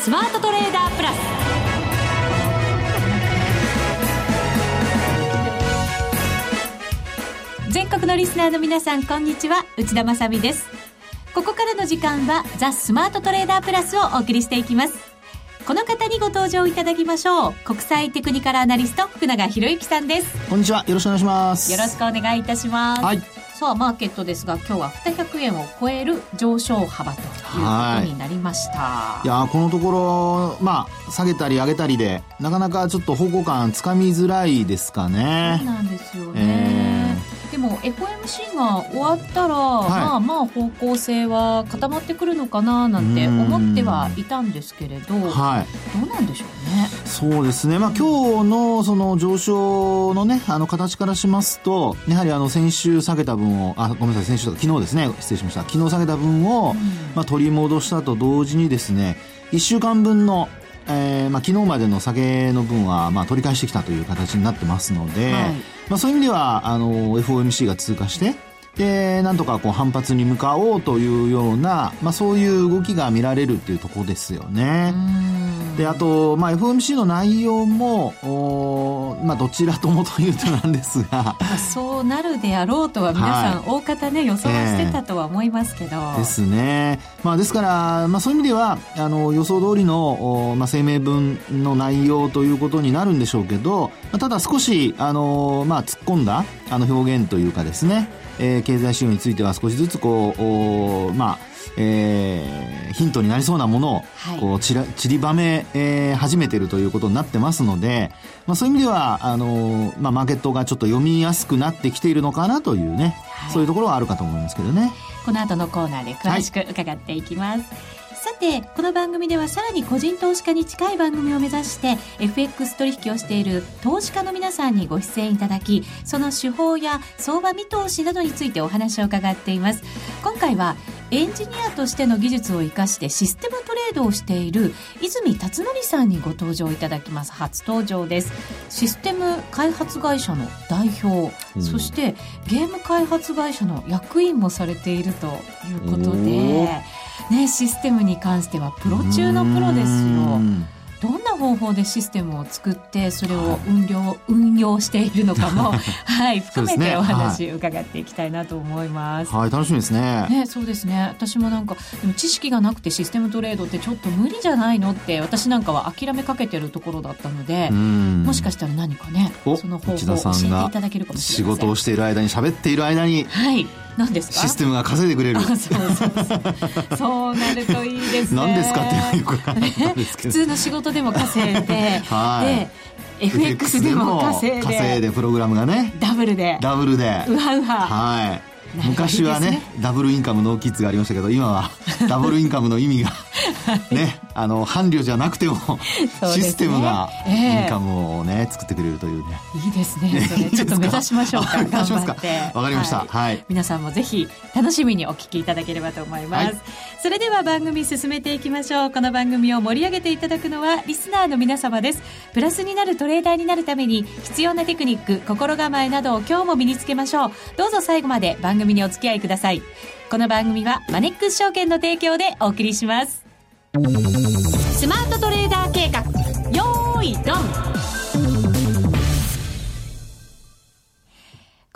スマートトレーダープラス。全国のリスナーの皆さんこんにちは。内田まさです。ここからの時間はザ・スマートトレーダープラスをお送りしていきます。この方にご登場いただきましょう。国際テクニカルアナリスト福永博之さんです。こんにちは。よろしくお願いします。よろしくお願いいたします。はいさあマーケットですが今日は200円を超える上昇幅ということになりました。いやこのところまあ下げたり上げたりでなかなかちょっと方向感つかみづらいですかね。そうなんですよね、えーでも FOMC が終わったら、はい、まあまあ方向性は固まってくるのかななんて思ってはいたんですけれど、はい、どうなんでしょうね。そうですね。まあ今日のその上昇のね、あの形からしますと、やはりあの先週下げた分を、あ、ごめんなさい、先週とか昨日ですね、失礼しました。昨日下げた分を、まあ取り戻したと同時にですね、1週間分のえーまあ、昨日までの下げの分は、まあ、取り返してきたという形になってますので、はい、まあ、そういう意味ではあの FOMC が通過してでなんとかこう反発に向かおうというような、まあ、そういう動きが見られるっていうところですよね。であと、まあ、FOMC の内容もお、まあ、どちらともというとなんですが。そうなるであろうとは皆さん、大方ね予想はしてたとは思いますけど、えー、ですね、まあ、ですから、まあ、そういう意味ではあの予想通りの、おまあ、声明文の内容ということになるんでしょうけど、まあ、ただ少しあの、まあ、突っ込んだあの表現というかですね、えー、経済指標については少しずつこうお、まあえー、ヒントになりそうなものを、こう、ちら、散りばめ、えー、始めてるということになってますので、まあそういう意味では、あのー、まあマーケットがちょっと読みやすくなってきているのかなというね、はい、そういうところはあるかと思いますけどね。この後のコーナーで詳しく伺っていきます。はいさてこの番組ではさらに個人投資家に近い番組を目指して FX 取引をしている投資家の皆さんにご出演いただきその手法や相場見通しなどについてお話を伺っています。今回はエンジニアとしての技術を生かしてシステムトレードをしている泉辰則さんにご登場いただきます。初登場です。システム開発会社の代表、うん、そしてゲーム開発会社の役員もされているということでねシステムに関してはプロ中のプロですよどんな方法でシステムを作ってそれを運用、はい、運用しているのかも はい含めてお話伺っていきたいなと思います。はい、楽しみですね。ねそうですね。私もなんかでも知識がなくてシステムトレードってちょっと無理じゃないのって私なんかは諦めかけてるところだったので、もしかしたら何かねその方法を教えていただけるかもしれない。仕事をしている間に喋っている間に、はい。何ですか？システムが稼いでくれる。そうそうそう。なるといいですね。何ですかってよく普通の仕事でも稼いで、はい、で FX でも稼いで稼いでプログラムがね。ダブルで。ダブルで。うわうわ。はい昔はね、ダブルインカムノーキッズがありましたけど今は ダブルインカムの意味がね、あの伴侶じゃなくても、システムがインカムをね、作ってくれるというね。いいですね。それ。ちょっと目指しましょうか。頑張って。わかりました、はい、皆さんもぜひ楽しみにお聞きいただければと思います、それでは番組進めていきましょう。この番組を盛り上げていただくのはリスナーの皆様です。プラスになるトレーダーになるために必要なテクニック心構えなどを今日も身につけましょう。どうぞ最後まで番組にお付き合いください。この番組はマネックス証券の提供でお送りします。スマートトレーダー計画。よーいドン。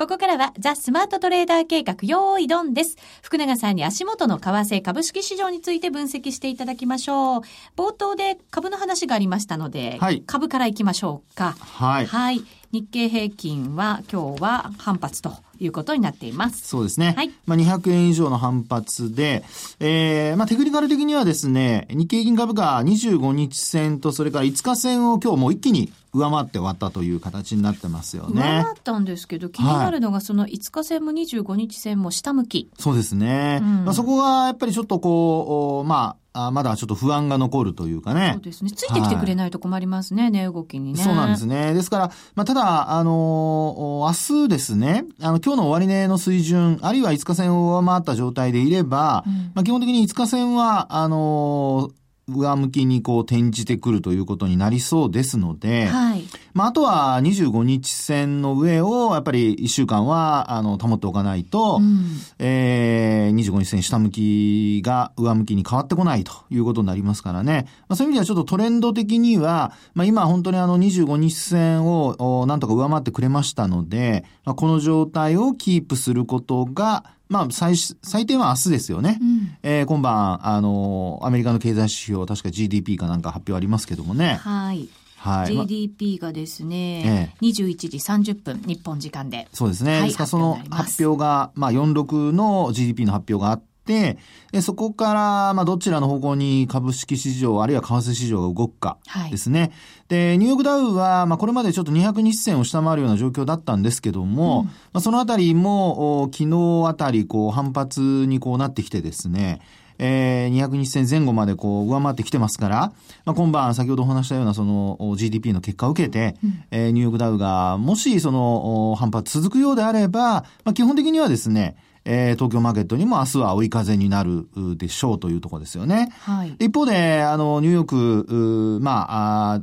ここからはザ・スマートトレーダー計画用意ドンです。福永さんに足元の為替株式市場について分析していただきましょう。冒頭で株の話がありましたので、はい、株からいきましょうか。はい。はい。日経平均は今日は反発ということになっています。そうですね。はい。まあ、200円以上の反発で、えー、まあ、テクニカル的にはですね、日経平均株価25日線とそれから5日線を今日もう一気に上回って終わったという形になってますよね。上回ったんですけど、気になるのがその5日線も25日線も下向き。そうですね。うん、まあ、そこがやっぱりちょっとこう、まあ、あまだちょっと不安が残るというかね。そうですね。ついてきてくれないと困りますね、はい、値動きにね。そうなんですね。ですから、まあ、ただ、あのー、明日ですね、あの、今日の終値の水準、あるいは5日線を上回った状態でいれば、うん、まあ、基本的に5日線は、あのー上向きにこう転じてくるということになりそうですので、はい、まあ、あとは25日線の上をやっぱり1週間はあの保っておかないと、うん、えー、25日線下向きが上向きに変わってこないということになりますからね。まあ、そういう意味ではちょっとトレンド的には、まあ、今本当にあの25日線をなんとか上回ってくれましたので、まあ、この状態をキープすることが、まあ、最、最低は明日ですよね。うん、えー、今晩、あの、アメリカの経済指標、確か GDP かなんか発表ありますけどもね。はい。はい、GDP がですね、ええ、21時30分、日本時間で。そうですね。はい、ですからその発表が、まあ46の GDP の発表があって、そこから、まあ、どちらの方向に株式市場、あるいは為替市場が動くかですね。はい、で、ニューヨークダウは、まあ、これまでちょっと200日線を下回るような状況だったんですけども、うん、まあ、そのあたりも、昨日あたり、こう、反発にこうなってきてですね、えー、200日線前後までこう上回ってきてますから、まあ、今晩先ほどお話したようなその GDP の結果を受けて、うん、えー、ニューヨークダウがもしその反発続くようであれば、まあ、基本的にはですね、えー、東京マーケットにも明日は追い風になるでしょうというところですよね。はい、一方で、あの、ニューヨーク、まあ、あ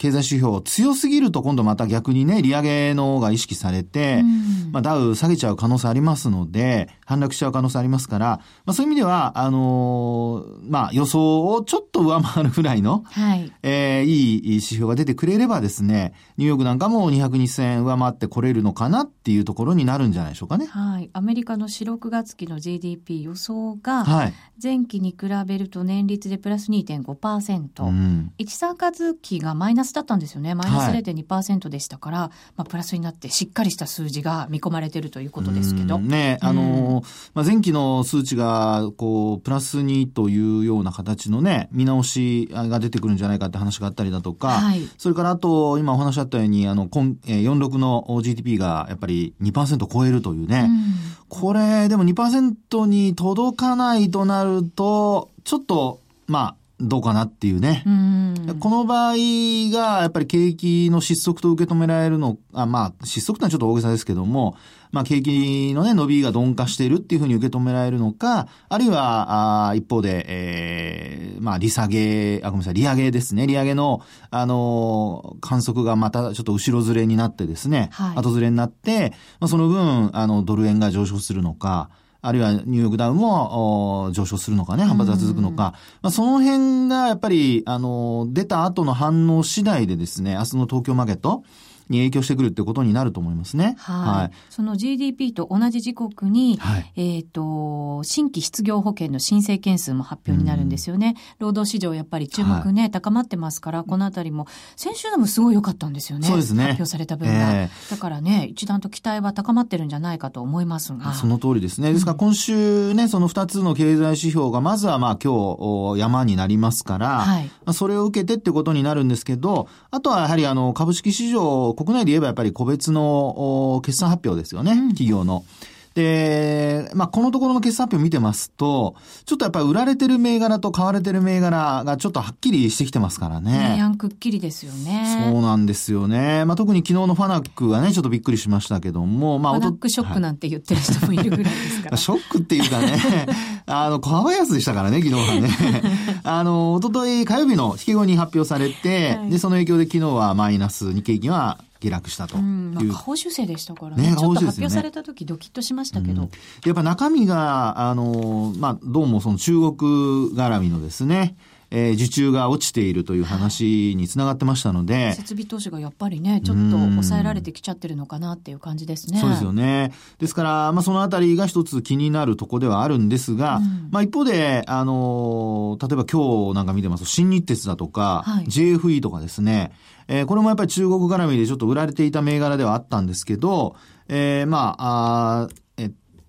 経済指標強すぎると今度また逆にね、利上げのが意識されて、うん、まあダウ下げちゃう可能性ありますので、反落しちゃう可能性ありますから、まあそういう意味では、あのー、まあ予想をちょっと上回るぐらいの、はい、えー、いい指標が出てくれればですね、ニューヨークなんかも200日線上回ってこれるのかなっていうところになるんじゃないでしょうかね。はい。アメリカの4、6月期の GDP 予想が、はい、前期に比べると年率でプラス2.5%、うん、1、3月期がマイナススだったんですよね。マイナス0.2%でしたから、はい、まあ、プラスになってしっかりした数字が見込まれているということですけど。ね、あの、まあ、前期の数値が、こう、プラス2というような形のね、見直しが出てくるんじゃないかって話があったりだとか、はい、それからあと、今お話あったように、あの、今、46の GDP がやっぱり2%超えるというね、うん、これ、でも2%に届かないとなると、ちょっと、まあ、どうかなっていうね。うこの場合が、やっぱり景気の失速と受け止められるの、あまあ、失速ってのはちょっと大げさですけども、まあ、景気のね、伸びが鈍化しているっていうふうに受け止められるのか、あるいは、あ一方で、えー、まあ、利下げ、あ、ごめんなさい、利上げですね。利上げの、あのー、観測がまたちょっと後ろずれになってですね、はい、後ずれになって、まあ、その分、あの、ドル円が上昇するのか、あるいはニューヨークダウも上昇するのかね、反発が続くのか、まあ、その辺がやっぱり、あの、出た後の反応次第でですね、明日の東京マーケット、に影響してくるってことになると思いますね。はい。はい、その GDP と同じ時刻に、はい、えっ、ー、と、新規失業保険の申請件数も発表になるんですよね。労働市場やっぱり注目ね、はい、高まってますから、このあたりも、先週でもすごい良かったんですよね。そうですね。発表された分が。えー、だからね、一段と期待は高まってるんじゃないかと思いますが。その通りですね。ですから今週ね、その2つの経済指標が、まずはまあ今日山になりますから、はい、それを受けてってことになるんですけど、あとはやはりあの株式市場、国内で言えばやっぱり個別の決算発表ですよね、企業の。で、まあ、このところの決算発表見てますと、ちょっとやっぱり売られてる銘柄と買われてる銘柄がちょっとはっきりしてきてますからね。やんくっきりですよね。そうなんですよね。まあ、特に昨日のファナックはね、ちょっとびっくりしましたけども、まあ、ファナックショックなんて言ってる人もいるぐらいですから。ショックっていうかね、あの、小安でしたからね、昨日はね。あの、おととい火曜日の引け後に発表されて、はい、で、その影響で昨日はマイナス、日経平均は下落したという。うんまあ、下方修正でしたからね。ねちょっと発表された時ドキッとしましたけど。うん、やっぱ中身が、あの、まあ、どうもその中国絡みのですね、えー、受注が落ちているという話につながってましたので。設備投資がやっぱりね、ちょっと抑えられてきちゃってるのかなっていう感じですね。そうですよね。ですから、まあそのあたりが一つ気になるとこではあるんですが、うん、まあ一方で、あの、例えば今日なんか見てますと、新日鉄だとか、はい、JFE とかですね、えー、これもやっぱり中国絡みでちょっと売られていた銘柄ではあったんですけど、えー、まあ、あ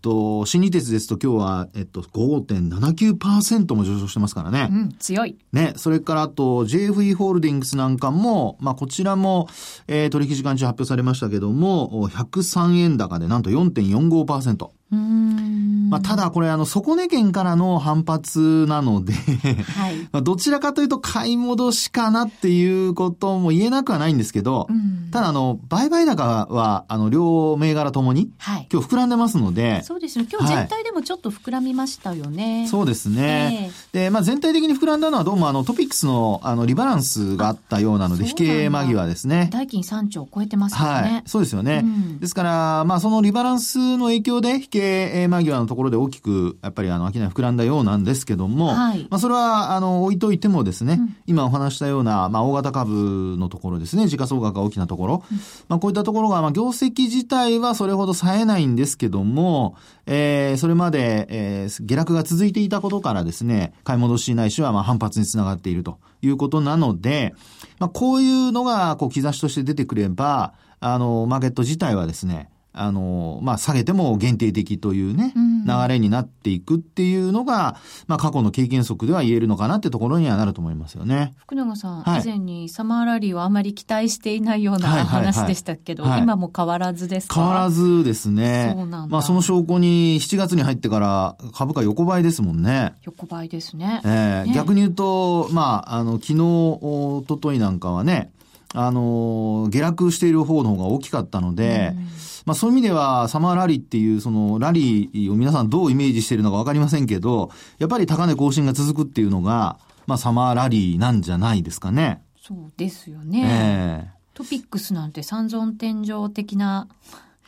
と、新日鉄ですと今日は、えっと、5.79%も上昇してますからね。うん、強い。ね、それからあと、JFE ホールディングスなんかも、まあ、こちらも、えー、取引時間中発表されましたけども、103円高でなんと4.45%。うんまあ、ただこれあの、底値圏からの反発なのではい。まあどちらかというと買い戻しかなっていうことも言えなくはないんですけど、うんただあの、売買高は、あの、両銘柄ともに、はい。今日膨らんでますので、そうですね。今日全体でもちょっと膨らみましたよね。そうですね。で、まあ全体的に膨らんだのはどうもあのトピックスのあのリバランスがあったようなので、あ引け間際ですね。代金3兆超えてますよはいね。。そうですよね。うんですから、まあそのリバランスの影響で、引け間際のところで大きく、やっぱりあの、商い膨らんだようなんですけども、はい。まあそれは、あの、置いといてもですね、うん。今お話したような、まあ大型株のところですね、時価総額が大きなところ、まあこういったところが、まあ業績自体はそれほど冴えないんですけども、えー、それまで、えー、下落が続いていたことからですね、買い戻しないしは、まあ反発につながっているということなので、まあこういうのが、こう、兆しとして出てくれば、あの、マーケット自体はですね、あの、まあ、下げても限定的というね、うん流れになっていくっていうのが、まあ、過去の経験則では言えるのかなってところにはなると思いますよね。福永さん、はい以前にサマーラリーをあまり期待していないようなはいはいはい話でしたけど、はい今も変わらずですか？変わらずですね。そうなんだまあ、その証拠に7月に入ってから株価横ばいですもんね。横ばいですね。ええね逆に言うと、まあ、あの、昨日、おとといなんかはね、あの、下落している方の方が大きかったので、うんまあそういう意味では、サマーラリーっていう、そのラリーを皆さんどうイメージしているのかわかりませんけど、やっぱり高値更新が続くっていうのが、まあサマーラリーなんじゃないですかね。そうですよね。ええトピックスなんて三尊天井的な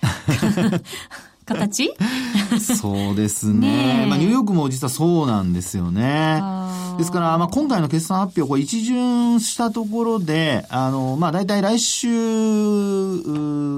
形？そうですね。まあニューヨークも実はそうなんですよね。ですから、まあ、今回の決算発表、これ一巡したところで、あの、まあ、大体来週、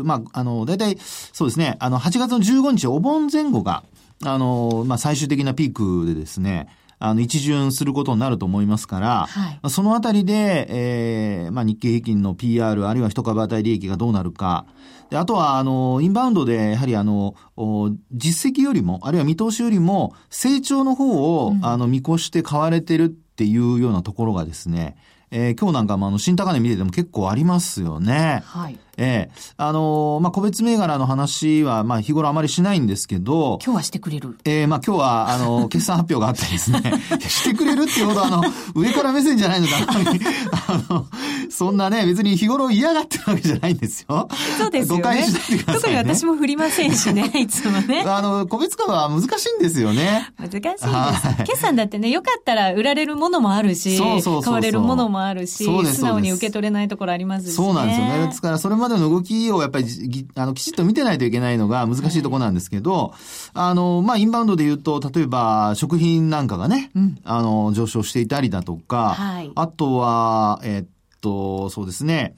まあ、あの、大体、そうですね、あの、8月の15日、お盆前後が、あの、まあ、最終的なピークでですね、あの、一巡することになると思いますから、はい。まあそのあたりで、えー、まあ、日経平均の PR、あるいは一株当たり利益がどうなるか、で、あとは、あの、インバウンドで、やはりあの、お実績よりも、あるいは見通しよりも、成長の方を、うんあの、見越して買われてるっていうようなところがですね、えー今日なんかもあの、新高値見てても結構ありますよね。はい。ええあのーまあ、個別銘柄の話は、まあ、日頃あまりしないんですけど、今日はしてくれる。えーまあ今日は、あの、決算発表があってですね、してくれるっていうほど、あの、上から目線じゃないので、あの、そんなね、別に日頃嫌がってるわけじゃないんですよ。そうですよね。誤解しないでくだ特にさいね。私も振りませんしね、いつもね。あの、個別株は難しいんですよね。難しいですはい。決算だってね、よかったら売られるものもあるし、そうそうそうそう買われるものもあるし、素直に受け取れないところありますし、ね。そうなんですよね。ですから、それまでの動きをやっぱりあのきちっと見てないといけないのが難しいところなんですけど、あの、まあ、インバウンドで言うと、例えば、食品なんかがね、うん。あの、上昇していたりだとか、はい。あとは、えっと、そうですね、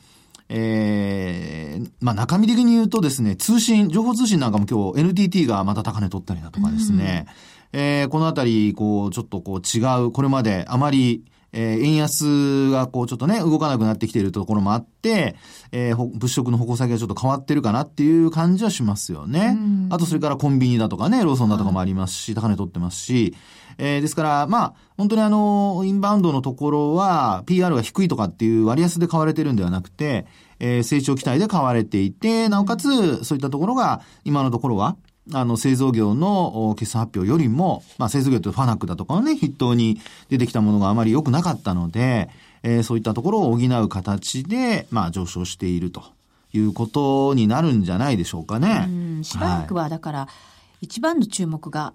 えー、まあ、中身的に言うとですね、通信、情報通信なんかも今日 NTT がまた高値取ったりだとかですね、えーこのあたり、こう、ちょっとこう違う、これまであまり、えー円安がこうちょっとね、動かなくなってきているところもあって、えーほ物色の矛先がちょっと変わってるかなっていう感じはしますよね。うん。あとそれからコンビニだとかね、ローソンだとかもありますし、高値取ってますし、えーですから、まあ、本当にあの、インバウンドのところは、PR が低いとかっていう割安で買われてるんではなくて、えー成長期待で買われていて、なおかつ、そういったところが、今のところは、あの、製造業のお決算発表よりも、まあ、製造業とファナックだとかをね、筆頭に出てきたものがあまり良くなかったので、えーそういったところを補う形で、まあ、上昇しているということになるんじゃないでしょうかね。うんしばらくは、だから、一番の注目が、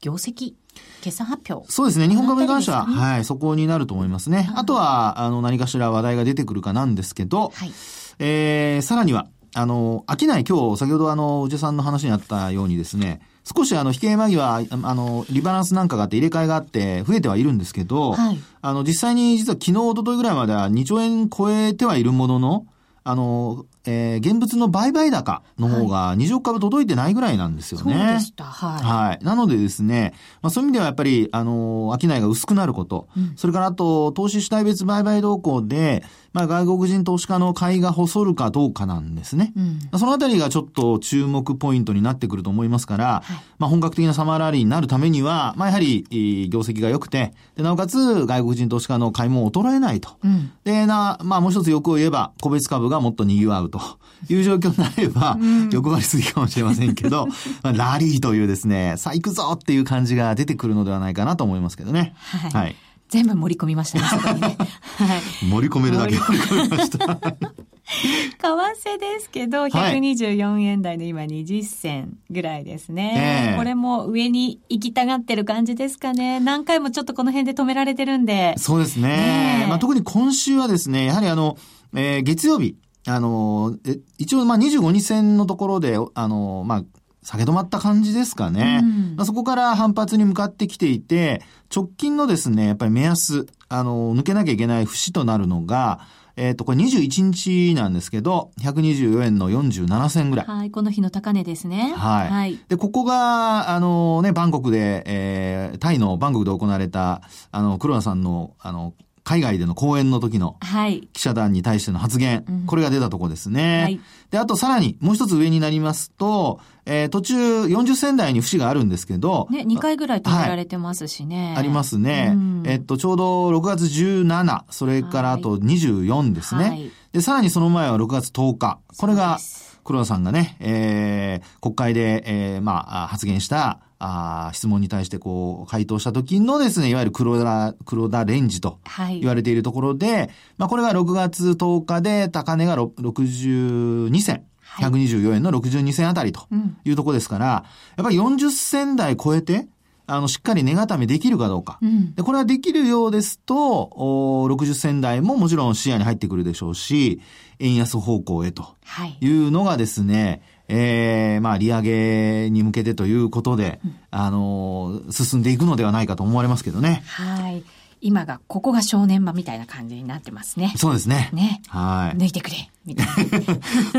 業績、決算発表。そうですね。日本株に関しては、この辺りはい、そこになると思いますね。あとは、あの、何かしら話題が出てくるかなんですけど、はい。えー、さらには、あの、商い今日、先ほどあの、おじさんの話にあったようにですね、少しあの、引け間際、ああの、リバランスなんかがあって入れ替えがあって増えてはいるんですけど、はいあの、実際に実は昨日、一昨日ぐらいまでは2兆円超えてはいるものの、あの、えー、現物の売買高の方が20億株届いてないぐらいなんですよそうね。でした。はい。はい。なのでですね、まあそういう意味ではやっぱり、あの、商いが薄くなること、うんそれからあと、投資主体別売買動向で、まあ外国人投資家の買いが細るかどうかなんですね。うん。そのあたりがちょっと注目ポイントになってくると思いますから、はいまあ本格的なサマーラリーになるためには、まあやはり、えー業績が良くて、で、なおかつ外国人投資家の買いも衰えないと。うん。で、な、まあもう一つ欲を言えば、個別株がもっと賑わううという状況になれば、横張りすぎかもしれませんけど、まあラリーというですね、さあ行くぞっていう感じが出てくるのではないかなと思いますけどね。はいはい。全部盛り込みましたね、そこにね。はい。盛り込めるだけ盛り込みました。為替ですけど、124円台の今20銭ぐらいですね。ええこれも上に行きたがってる感じですかね。何回もちょっとこの辺で止められてるんで。そうですね。ねえまあ、特に今週はですね、やはりあの、えー月曜日、あの、え一応まあ25日線のところで、あの、まあ、下げ止まった感じですかね。うんまあ、そこから反発に向かってきていて、直近のですね、やっぱり目安、あの、抜けなきゃいけない節となるのが、えっ、と、これ21日なんですけど、124円の47銭ぐらい。はい、この日の高値ですね。はい。はい。で、ここが、あのね、バンコクで、えー、タイのバンコクで行われた、あの、黒田さんの、あの、海外での講演の時のはい。記者団に対しての発言、うんこれが出たとこですね。はいで、あとさらに、もう一つ上になりますと、えー途中40銭台に節があるんですけど、ね、2回ぐらい止められてますしね。ありますね。うんえっと、ちょうど6月17、それからあと24ですね。はいで、さらにその前は6月10日。これが黒田さんがね、えー、国会で、えー、まあ、あ発言した、あー質問に対してこう、回答した時のですね、いわゆる黒田、黒田レンジとはい。言われているところで、まあ、これが6月10日で高値がろ62銭。はい124円の62銭あたりとうんいうところですから、やっぱり40銭台超えて、あの、しっかり値固めできるかどうか。うん。で、これはできるようですと、お60銭台ももちろん視野に入ってくるでしょうし、円安方向へとはい。いうのがですね、えー、まあ、利上げに向けてということで、あのー進んでいくのではないかと思われますけどね。はい。今が、ここが正念場みたいな感じになってますね。そうですね。ね。は抜いてくれみたい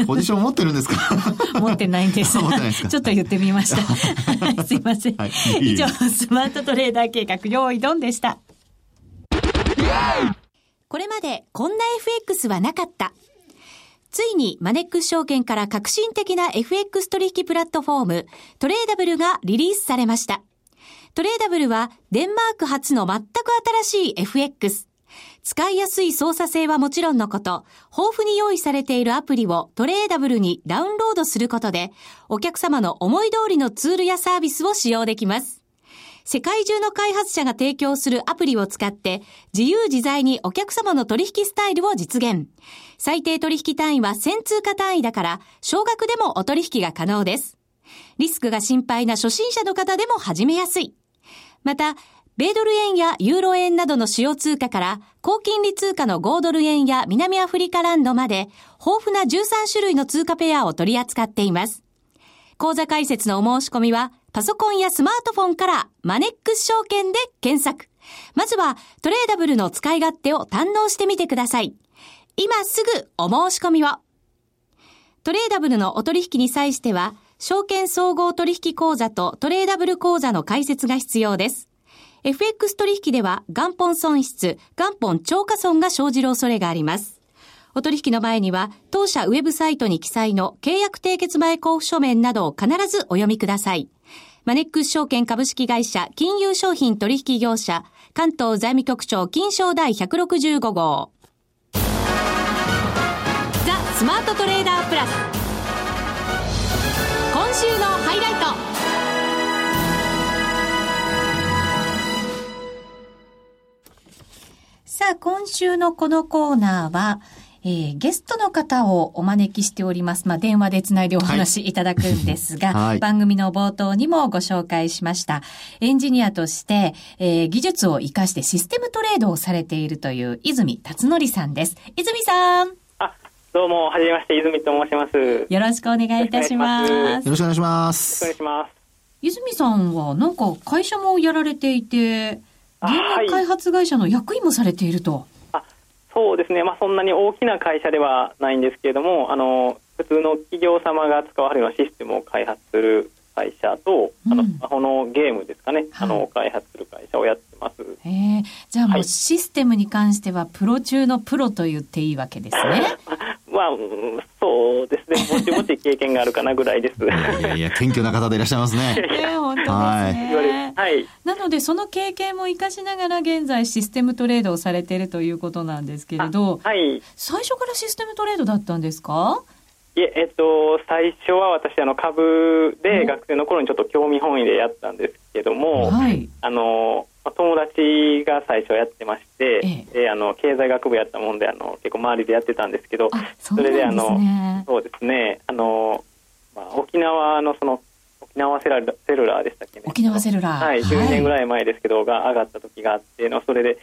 い。ポジション持ってるんですか？な。持ってないんです。持ってないですか？ちょっと言ってみました。はいすいません。はい以上、スマートトレーダー計画、用意ドンでした。これまでこんな FX はなかった。ついにマネックス証券から革新的な FX 取引プラットフォームトレーダブルがリリースされました。トレーダブルはデンマーク発の全く新しい FX。使いやすい操作性はもちろんのこと、豊富に用意されているアプリをトレーダブルにダウンロードすることで、お客様の思い通りのツールやサービスを使用できます。世界中の開発者が提供するアプリを使って、自由自在にお客様の取引スタイルを実現。最低取引単位は1000通貨単位だから、少額でもお取引が可能です。リスクが心配な初心者の方でも始めやすい。また、米ドル円やユーロ円などの主要通貨から、高金利通貨の5ドル円や南アフリカランドまで、豊富な13種類の通貨ペアを取り扱っています。口座開設のお申し込みは、パソコンやスマートフォンからマネックス証券で検索。まずはトレーダブルの使い勝手を堪能してみてください。今すぐお申し込みを。トレーダブルのお取引に際しては、証券総合取引口座とトレーダブル口座の開設が必要です。FX 取引では元本損失、元本超過損が生じる恐れがあります。お取引の前には、当社ウェブサイトに記載の契約締結前交付書面などを必ずお読みください。マネックス証券株式会社金融商品取引業者関東財務局長金賞第165号。ザ・スマートトレーダープラス。今週のハイライト。さあ、今週のこのコーナーは、えーゲストの方をお招きしております。まあ、電話でつないでお話しいただくんですが、はい番組の冒頭にもご紹介しました。エンジニアとして、えー技術を活かしてシステムトレードをされているという泉達則さんです。泉さん、あ、どうも、はじめまして、泉と申します。よよろしくお願いいたしまよろしくお願いしすよ。ろしくお願いします願い。します。泉さんはなんか会社もやられていて、ゲあーム開発会社の役員もされていると。あ、そうですね。まあ、そんなに大きな会社ではないんですけれども、あの、普通の企業様が使われるようなシステムを開発する会社と、あの、うんスマホのゲームですかね、はいあの、開発する会社をやってます。へえじゃあもうはいシステムに関してはプロ中のプロと言っていいわけですね。まあ、そうですね。ぼちぼち経験があるかなぐらいです。いやいや、謙虚な方でいらっしゃいますね。ええ本当ですはい。はい。なのでその経験も活かしながら現在システムトレードをされているということなんですけれど、はい。最初からシステムトレードだったんですかいえ、えっと、最初は私、あの株で学生の頃にちょっと興味本位でやったんですけども、はい。あの、友達が最初やってまして、ええ、であの経済学部やったもんであの結構周りでやってたんですけどそれであのそうですね。あの、まあ、沖縄のその沖縄セラセルラーでしたっけね。沖縄セルラー。はい10年ぐらい前ですけど、が上がった時があってのそれで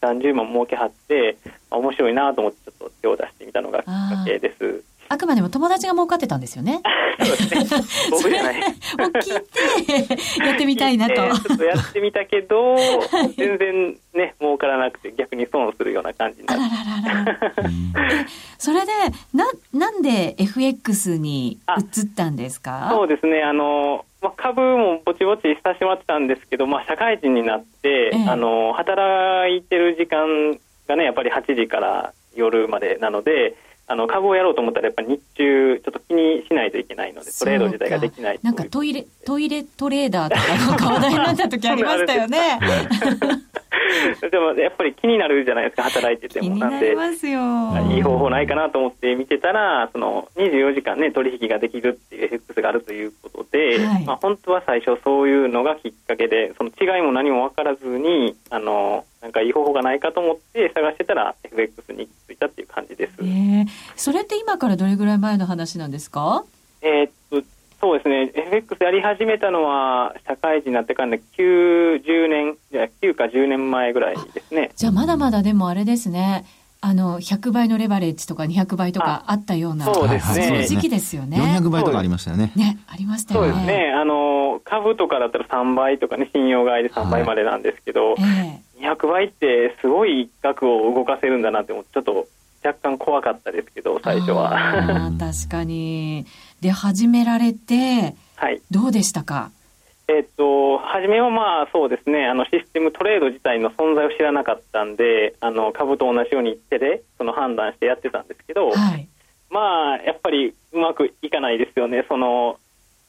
2 3 0万儲けはって面白いなと思ってちょっと手を出してみたのがきっかけですあくまでも友達が儲かってたんですよね。そうですね。僕じゃない。を聞いて、やってみたいなと。ちょっとやってみたけど、全然ね、儲からなくて逆に損するような感じになって。あらららら。それで、な、なんで FX に移ったんですか？そうですね、あの、まあ、株もぼちぼちさせてもらってたんですけど、まあ、社会人になって、ええ、あの働いてる時間がねやっぱり8時から夜までなのであの株をやろうと思ったらやっぱり日中ちょっと気にしないといけないのでトレード自体ができないなんかトイレトイレトレーダーとか話題になった時ありましたよね。でもやっぱり気になるじゃないですか働いてても。なんでいい方法ないかなと思って見てたらその24時間ね取引ができるっていう FX があるということで、はい、まあ、本当は最初そういうのがきっかけでその違いも何も分からずにあのなんかいい方法がないかと思って探してたら FX にたっていう感じです。えー、それって今からどれぐらい前の話なんですか？えっとそうですね FX やり始めたのは社会人になってから9、10年じゃ9か10年前ぐらいですね。じゃあまだまだでもあれですね。あの100倍のレバレッジとか200倍とかあったようなそうですね時期ですよね。400倍とかありましたよね。ねありましたよね。そうですね。あの株とかだったら3倍とかね信用買いで3倍までなんですけど、はいえー、200倍ってすごい額を動かせるんだなってちょっと若干怖かったですけど最初は。確かに。で始められて、はい、どうでしたか？えっと、初めはまあそうですねあのシステムトレード自体の存在を知らなかったんであの株と同じように手でその判断してやってたんですけど、はい、まあやっぱりうまくいかないですよねその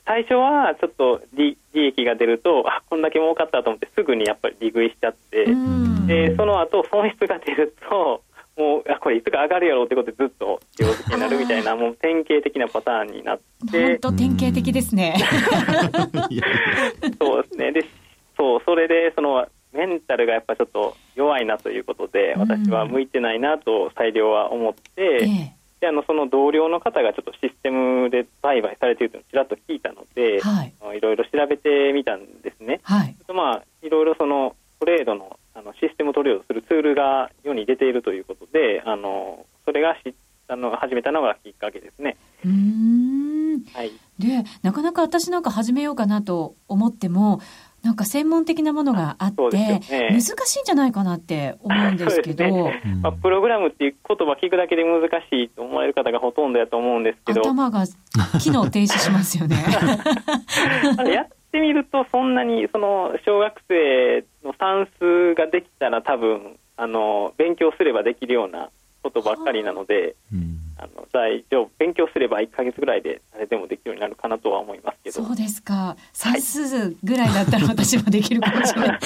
最初はちょっと利利益が出るとあこんだけ儲かったと思ってすぐにやっぱり利食いしちゃってでその後損失が出るともうあこれいつか上がるやろうってことでずっと気をつけになるみたいなもう典型的なパターンになって。本当典型的ですね。そうですね。でそうそれでそのメンタルがやっぱちょっと弱いなということで私は向いてないなと裁量は思って、であのその同僚の方がちょっとシステムで売買されているというのをちらっと聞いたので、はい、いろいろ調べてみたんですね。はい、まあいろいろそのトレードのあのシステムトレードするツールが世に出ているということであのそれがしあの始めたのがきっかけですね。うんはい、でなかなか私なんか始めようかなと思ってもなんか専門的なものがあって、ね、難しいんじゃないかなって思うんですけど、ね、まあ、プログラムっていう言葉聞くだけで難しいと思われる方がほとんどやと思うんですけど。頭が機能停止しますよね。やってみるとそんなにその小学生の算数ができたら多分あの勉強すればできるようなことばっかりなので、あの大丈夫勉強すれば1か月ぐらいで誰でもできるようになるかなとは思いますけど。そうですか。算数ぐらいだったら私もできるかもしれない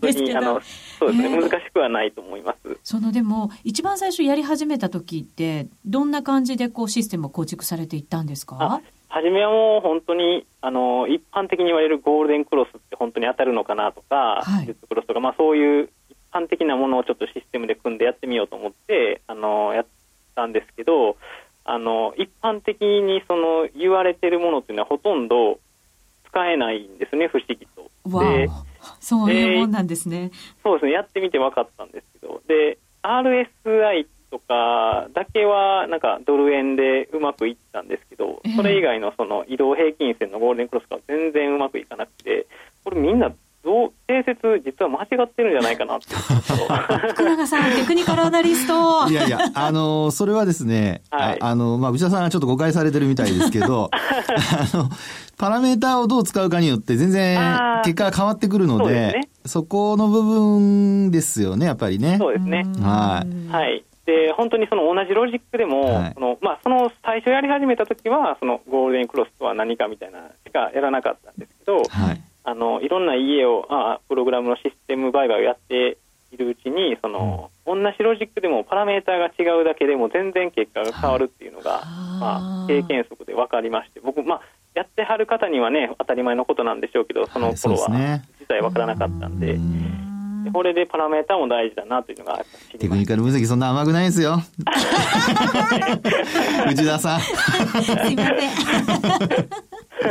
ですけど。あのそうですね、えー、難しくはないと思います。そのでも一番最初やり始めた時ってどんな感じでこうシステムを構築されていったんですか？初めはもう本当にあの一般的に言われるゴールデンクロスって本当に当たるのかなとか、はい、クロスとか、まあ、そういう一般的なものをちょっとシステムで組んでやってみようと思ってあのやったんですけどあの一般的にその言われてるものっていうのはほとんど使えないんですね不思議と。でそういうもんなんですね。そうですねやってみて分かったんですけどで RSI とかだけはなんかドル円でうまくいったんですけど、それ以外のその移動平均線のゴールデンクロスが全然うまくいかなくて、これみんなどう定説実は間違ってるんじゃないかなって。福永さんテクニカルアナリスト。いやいやあのそれはですね、はい、あのまあ内田さんはちょっと誤解されてるみたいですけど あのパラメーターをどう使うかによって全然結果が変わってくるのでそ、ね,、この部分ですよねやっぱりね。そうですね。はい、はい。で本当にその同じロジックでも、はい、そのまあ、その最初やり始めた時はそのゴールデンクロスとは何かみたいなしかやらなかったんですけど、はい、あのいろんな家をあプログラムのシステム売買をやっているうちにその、同じロジックでもパラメーターが違うだけでも全然結果が変わるっていうのが、まあ、経験則で分かりまして僕、まあ、やってはる方にはね当たり前のことなんでしょうけどその頃は実際分からなかったんで。これでパラメータも大事だなというのがテクニカル分析そんな甘くないですよ。内田さん。すいません。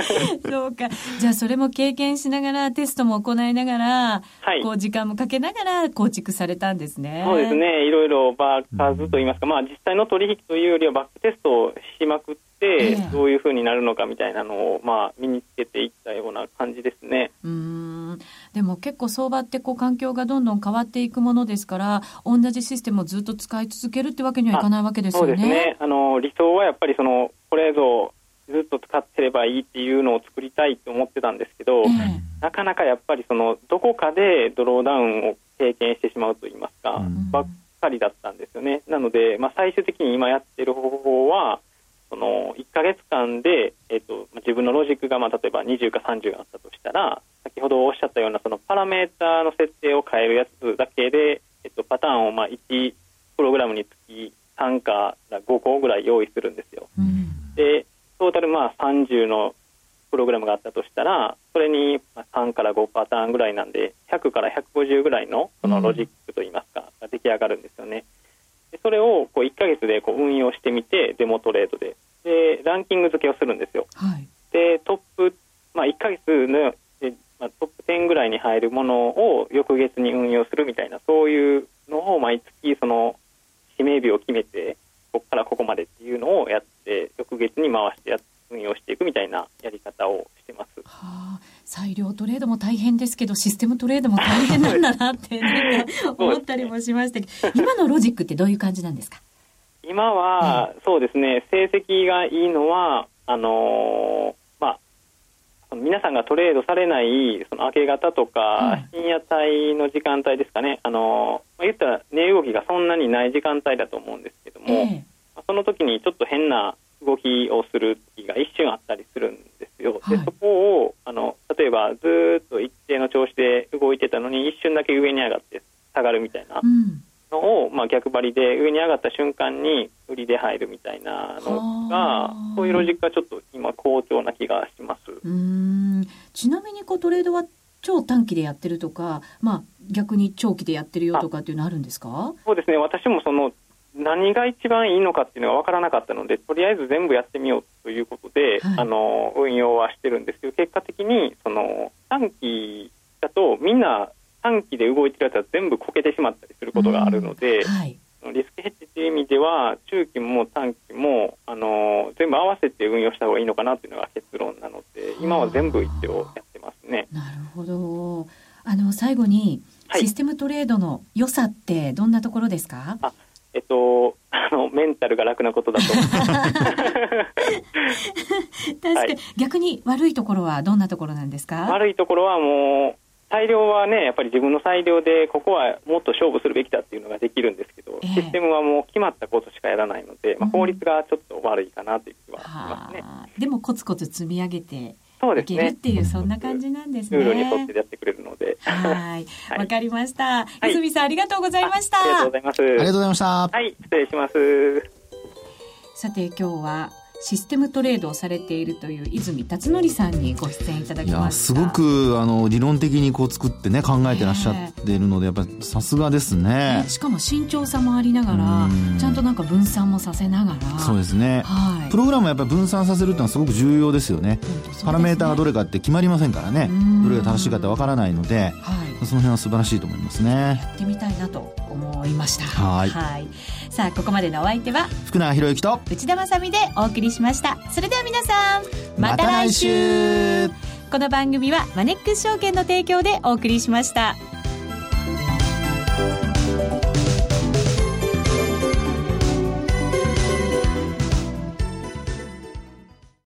そうか。じゃあそれも経験しながら、テストも行いながら、はい、こう時間もかけながら構築されたんですね。そうですね。いろいろバーズといいますか、まあ実際の取引というよりはバックテストをしまくって、どういうふうになるのかみたいなのを、まあ身につけていったような感じですね。うん。でも結構相場ってこう環境がどんどん変わっていくものですから、同じシステムをずっと使い続けるってわけにはいかないわけですよね。そうですね。あの、理想はやっぱりその、これぞずっと使ってればいいっていうのを作りたいと思ってたんですけど、なかなかやっぱりそのどこかでドローダウンを経験してしまうといいますか、うん、ばっかりだったんですよね。なので、まあ、最終的に今やっている方法は、その1か月間で、えーと、自分のロジックがまあ例えば20か30があったとしたら、先ほどおっしゃったようなそのパラメーターの設定を変えるやつだけで、えーと、パターンをまあ1プログラムにつき3か5個ぐらい用意するんですよ。うん、でトータルまあ30のプログラムがあったとしたら、それに3から5パターンぐらいなんで、100から150ぐらいのそのロジックといいますか、が出来上がるんですよね。でそれをこう1か月でこう運用してみて、デモトレードで、でランキング付けをするんですよ。はい、でトップ、まあ、1か月のまあ、トップ10ぐらいに入るものを翌月に運用するみたいな、そういうのを毎月、その指名日を決めて、ここからここまでっていうのをやって、翌月に回してや運用していくみたいなやり方をしてます。はあ、裁量トレードも大変ですけど、システムトレードも大変なんだなって、ね、思ったりもしましたけど、今のロジックってどういう感じなんですか？今は、うん、そうですね、成績がいいのは、あのー、まあ、皆さんがトレードされないその明け方とか、深夜帯の時間帯ですかね、あのー、言ったら値動きがそんなにない時間帯だと思うんですけども、えー、その時にちょっと変な動きをする時が一瞬あったりするんですよ。はい、でそこをあの例えばずっと一定の調子で動いてたのに一瞬だけ上に上がって下がるみたいなのを、うん、まあ、逆張りで上に上がった瞬間に売りで入るみたいなのがそういうロジックがちょっと今好調な気がします。うん。ちなみにこうトレードは超短期でやってるとか、まあ、逆に長期でやってるよとかっていうのあるんですか？そうですね。私もその何が一番いいのかっていうのが分からなかったのでとりあえず全部やってみようということで、はい、あの運用はしてるんですけど結果的にその短期だとみんな短期で動いてるやつは全部こけてしまったりすることがあるので、はい、リスクヘッジという意味では中期も短期もあの全部合わせて運用した方がいいのかなというのが結論なので今は全部一応やってますね。なるほど。あの最後にシステムトレードの良さってどんなところですか、はいえっと、あのメンタルが楽なことだと。思います確かに、逆に悪いところはどんなところなんですか？悪いところはもう裁量はねやっぱり自分の裁量でここはもっと勝負するべきだっていうのができるんですけど、えー、システムはもう決まったことしかやらないので、まあ、効率がちょっと悪いかなという気はしますね、うん、でもコツコツ積み上げてそうですね。っていうそんな感じなんですね。ルールに沿ってやってくれるので。はい。わかりました。泉さんありがとうございました。ありがとうございます。ありがとうございました。はい、失礼します。さて今日はシステムトレードをされているという泉辰則さんにご出演いただきましすごくあの理論的にこう作ってね考えてらっしゃっているのでやっぱりさすがですね、しかも慎重さもありながらちゃんとなんか分散もさせながら。そうですね、はい、プログラムはやっぱり分散させるってのはすごく重要ですよね、ね、パラメーターがどれかって決まりませんからね。どれが正しいかってわからないので、はい、その辺は素晴らしいと思いますね。やってみたいなと思いました。はいさあここまでのお相手は福永博之と内田まさでお送りしました。それでは皆さんまた来週。この番組はマネックス証券の提供でお送りしました。